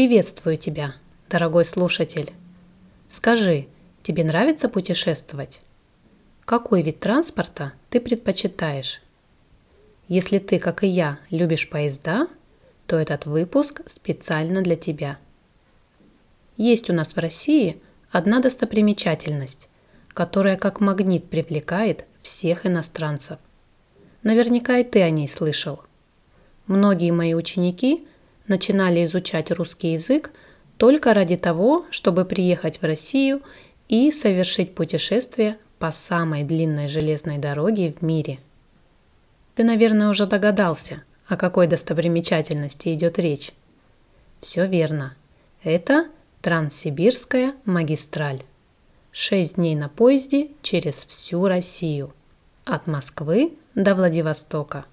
Приветствую тебя, дорогой слушатель. Скажи, тебе нравится путешествовать? Какой вид транспорта ты предпочитаешь? Если ты, как и я, любишь поезда, то этот выпуск специально для тебя. Есть у нас в России одна достопримечательность, которая как магнит привлекает всех иностранцев. Наверняка и ты о ней слышал. Многие мои ученики начинали изучать русский язык только ради того, чтобы приехать в Россию и совершить путешествие по самой длинной железной дороге в мире. Ты, наверное, уже догадался, о какой достопримечательности идет речь. Все верно. Это Транссибирская магистраль. Шесть дней на поезде через всю Россию. От Москвы до Владивостока.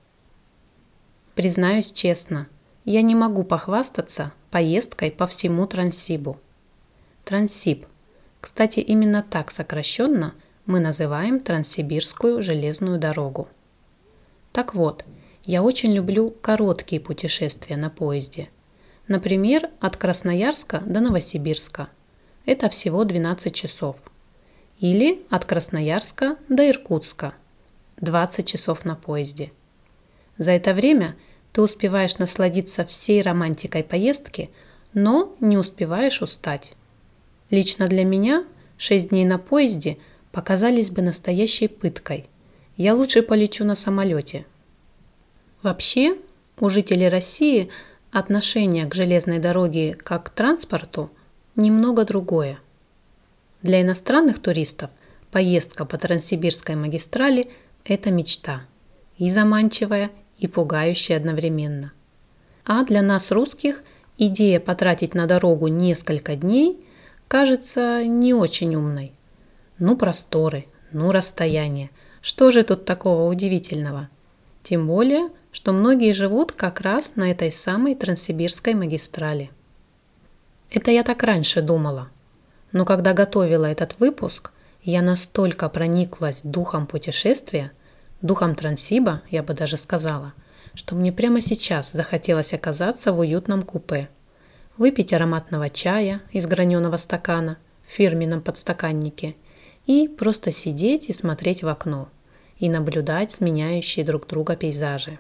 Признаюсь честно, я не могу похвастаться поездкой по всему Транссибу. Транссиб. Кстати, именно так сокращенно мы называем Транссибирскую железную дорогу. Так вот, я очень люблю короткие путешествия на поезде. Например, от Красноярска до Новосибирска. Это всего 12 часов. Или от Красноярска до Иркутска. 20 часов на поезде. За это время ты успеваешь насладиться всей романтикой поездки, но не успеваешь устать. Лично для меня 6 дней на поезде показались бы настоящей пыткой. Я лучше полечу на самолете. Вообще, у жителей России отношение к железной дороге как к транспорту немного другое. Для иностранных туристов поездка по Транссибирской магистрали – это мечта. И заманчивая, и пугающая одновременно. А для нас, русских, идея потратить на дорогу несколько дней кажется не очень умной. Ну просторы, ну расстояние. Что же тут такого удивительного? Тем более, что многие живут как раз на этой самой Транссибирской магистрали. Это я так раньше думала. Но когда готовила этот выпуск, я настолько прониклась духом путешествия, духом Транссиба, я бы даже сказала, что мне прямо сейчас захотелось оказаться в уютном купе, выпить ароматного чая из граненого стакана в фирменном подстаканнике и просто сидеть и смотреть в окно и наблюдать сменяющие друг друга пейзажи.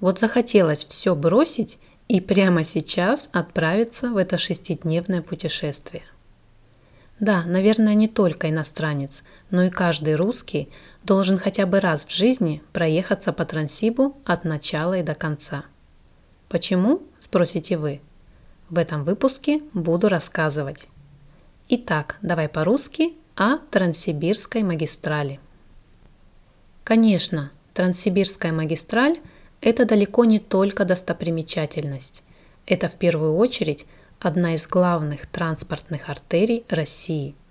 Вот захотелось все бросить и прямо сейчас отправиться в это шестидневное путешествие. Да, наверное, не только иностранец, но и каждый русский должен хотя бы раз в жизни проехаться по Транссибу от начала и до конца. Почему, спросите вы? В этом выпуске буду рассказывать. Итак, давай по-русски о Транссибирской магистрали. Конечно, Транссибирская магистраль – это далеко не только достопримечательность. Это в первую очередь одна из главных транспортных артерий России –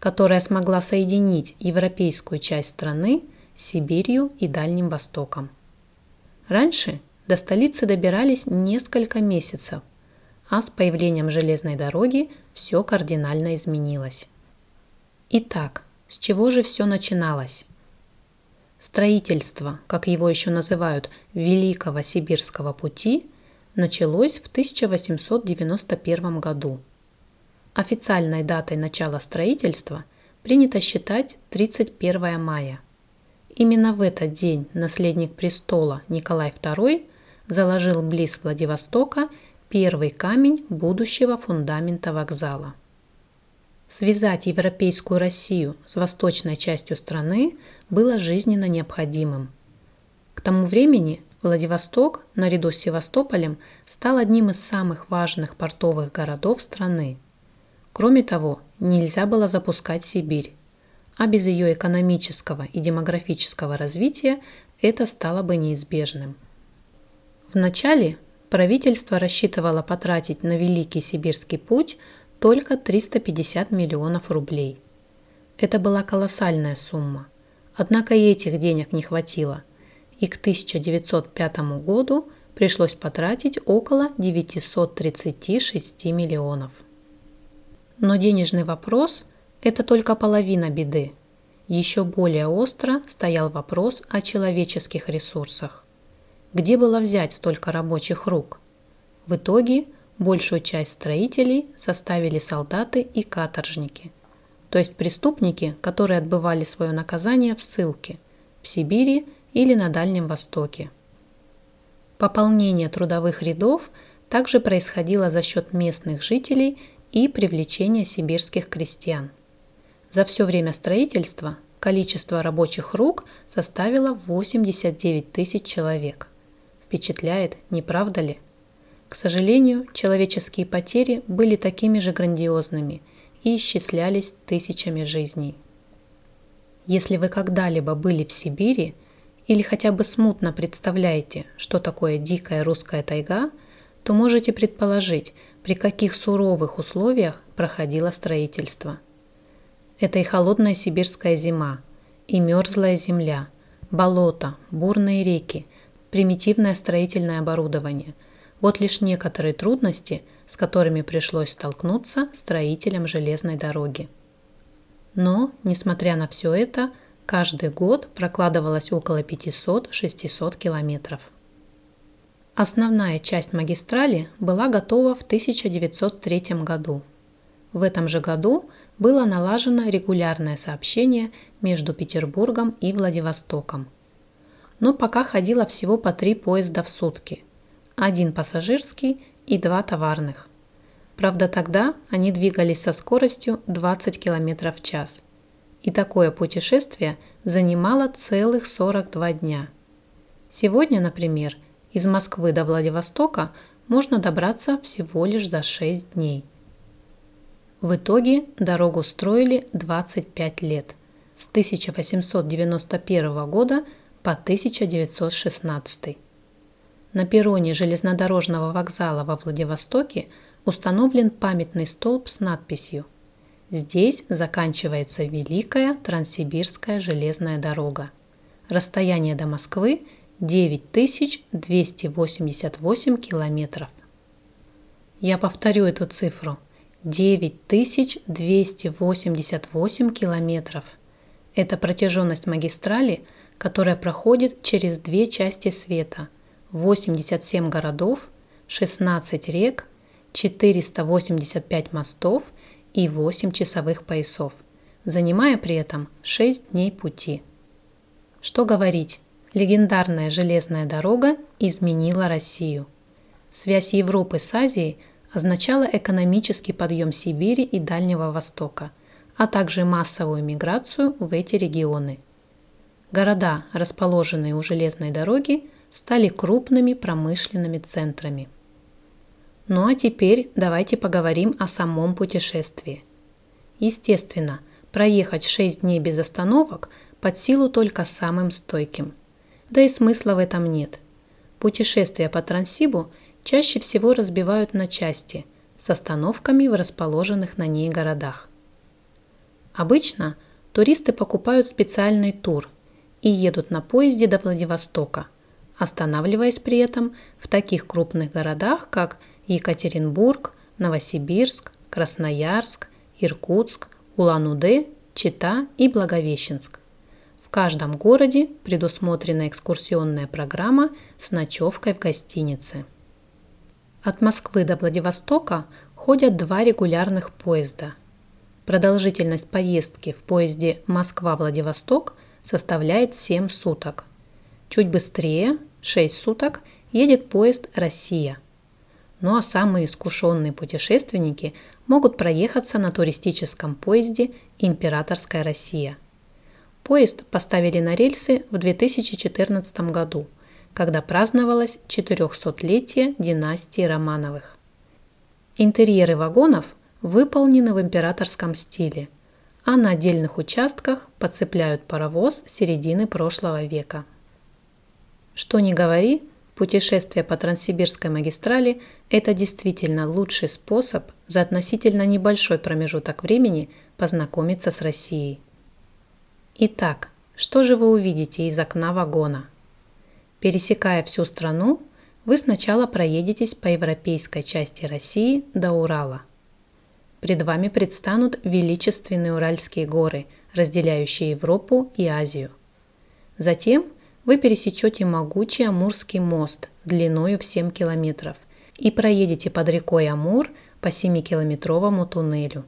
которая смогла соединить европейскую часть страны с Сибирью и Дальним Востоком. Раньше до столицы добирались несколько месяцев, а с появлением железной дороги все кардинально изменилось. Итак, с чего же все начиналось? Строительство, как его еще называют, Великого Сибирского пути, началось в 1891 году – Официальной датой начала строительства принято считать 31 мая. Именно в этот день наследник престола Николай II заложил близ Владивостока первый камень будущего фундамента вокзала. Связать европейскую Россию с восточной частью страны было жизненно необходимым. К тому времени Владивосток, наряду с Севастополем, стал одним из самых важных портовых городов страны – Кроме того, нельзя было запускать Сибирь, а без ее экономического и демографического развития это стало бы неизбежным. Вначале правительство рассчитывало потратить на Великий Сибирский путь только 350 миллионов рублей. Это была колоссальная сумма. Однако и этих денег не хватило, и к 1905 году пришлось потратить около 936 миллионов. Но денежный вопрос – это только половина беды. Еще более остро стоял вопрос о человеческих ресурсах. Где было взять столько рабочих рук? В итоге большую часть строителей составили солдаты и каторжники, то есть преступники, которые отбывали свое наказание в ссылке в Сибири или на Дальнем Востоке. Пополнение трудовых рядов также происходило за счет местных жителей и привлечения сибирских крестьян. За все время строительства количество рабочих рук составило 89 тысяч человек. Впечатляет, не правда ли? К сожалению, человеческие потери были такими же грандиозными и исчислялись тысячами жизней. Если вы когда-либо были в Сибири или хотя бы смутно представляете, что такое дикая русская тайга, то можете предположить, при каких суровых условиях проходило строительство. Это и холодная сибирская зима, и мерзлая земля, болото, бурные реки, примитивное строительное оборудование – вот лишь некоторые трудности, с которыми пришлось столкнуться строителям железной дороги. Но, несмотря на все это, каждый год прокладывалось около 500-600 километров. Основная часть магистрали была готова в 1903 году. В этом же году было налажено регулярное сообщение между Петербургом и Владивостоком. Но пока ходило всего по три поезда в сутки – один пассажирский и два товарных. Правда, тогда они двигались со скоростью 20 км в час. И такое путешествие занимало целых 42 дня. Сегодня, например, из Москвы до Владивостока можно добраться всего лишь за 6 дней. В итоге дорогу строили 25 лет, с 1891 года по 1916. На перроне железнодорожного вокзала во Владивостоке установлен памятный столб с надписью «Здесь заканчивается Великая Транссибирская железная дорога. Расстояние до Москвы 9288 километров». Я повторю эту цифру. 9288 километров. Это протяженность магистрали, которая проходит через две части света – 87 городов, 16 рек, 485 мостов и 8 часовых поясов, занимая при этом 6 дней пути. Что говорить, легендарная железная дорога изменила Россию. Связь Европы с Азией означала экономический подъем Сибири и Дальнего Востока, а также массовую миграцию в эти регионы. Города, расположенные у железной дороги, стали крупными промышленными центрами. Ну а теперь давайте поговорим о самом путешествии. Естественно, проехать 6 дней без остановок под силу только самым стойким. Да и смысла в этом нет. Путешествия по Транссибу чаще всего разбивают на части с остановками в расположенных на ней городах. Обычно туристы покупают специальный тур и едут на поезде до Владивостока – останавливаясь при этом в таких крупных городах, как Екатеринбург, Новосибирск, Красноярск, Иркутск, Улан-Удэ, Чита и Благовещенск. В каждом городе предусмотрена экскурсионная программа с ночевкой в гостинице. От Москвы до Владивостока ходят два регулярных поезда. Продолжительность поездки в поезде Москва-Владивосток составляет 7 суток. Чуть быстрее 6 суток едет поезд «Россия». Ну а самые искушенные путешественники могут проехаться на туристическом поезде «Императорская Россия». Поезд поставили на рельсы в 2014 году, когда праздновалось 400-летие династии Романовых. Интерьеры вагонов выполнены в императорском стиле, а на отдельных участках подцепляют паровоз середины прошлого века. Что ни говори, путешествие по Транссибирской магистрали – это действительно лучший способ за относительно небольшой промежуток времени познакомиться с Россией. Итак, что же вы увидите из окна вагона? Пересекая всю страну, вы сначала проедетесь по европейской части России до Урала. Пред вами предстанут величественные Уральские горы, разделяющие Европу и Азию. Затем – вы пересечете могучий Амурский мост длиною в 7 километров и проедете под рекой Амур по 7-километровому туннелю.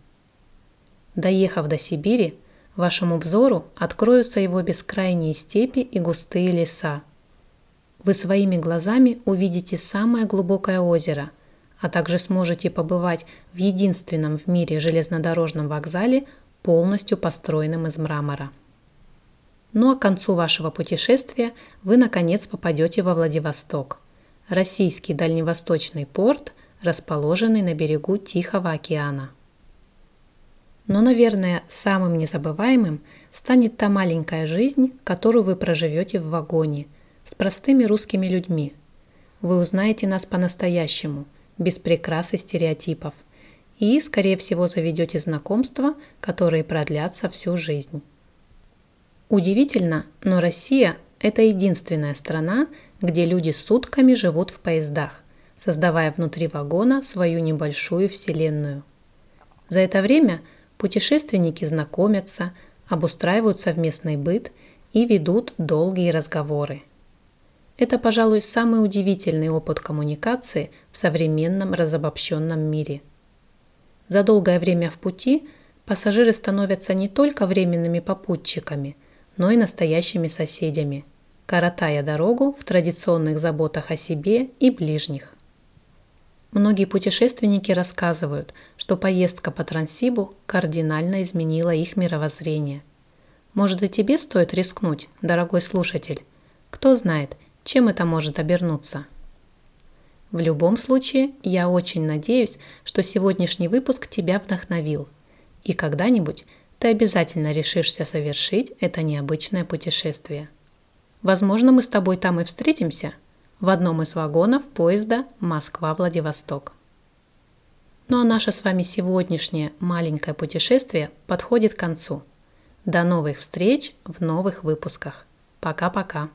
Доехав до Сибири, вашему взору откроются его бескрайние степи и густые леса. Вы своими глазами увидите самое глубокое озеро, а также сможете побывать в единственном в мире железнодорожном вокзале, полностью построенном из мрамора. Ну а к концу вашего путешествия вы наконец попадете во Владивосток, российский дальневосточный порт, расположенный на берегу Тихого океана. Но, наверное, самым незабываемым станет та маленькая жизнь, которую вы проживете в вагоне с простыми русскими людьми. Вы узнаете нас по-настоящему, без прикрас и стереотипов, и, скорее всего, заведете знакомства, которые продлятся всю жизнь. Удивительно, но Россия – это единственная страна, где люди сутками живут в поездах, создавая внутри вагона свою небольшую вселенную. За это время путешественники знакомятся, обустраивают совместный быт и ведут долгие разговоры. Это, пожалуй, самый удивительный опыт коммуникации в современном разобщенном мире. За долгое время в пути пассажиры становятся не только временными попутчиками – но и настоящими соседями, коротая дорогу в традиционных заботах о себе и ближних. Многие путешественники рассказывают, что поездка по Транссибу кардинально изменила их мировоззрение. Может и тебе стоит рискнуть, дорогой слушатель? Кто знает, чем это может обернуться? В любом случае, я очень надеюсь, что сегодняшний выпуск тебя вдохновил. И когда-нибудь ты обязательно решишься совершить это необычное путешествие. Возможно, мы с тобой там и встретимся в одном из вагонов поезда Москва-Владивосток. Ну а наше с вами сегодняшнее маленькое путешествие подходит к концу. До новых встреч в новых выпусках. Пока-пока.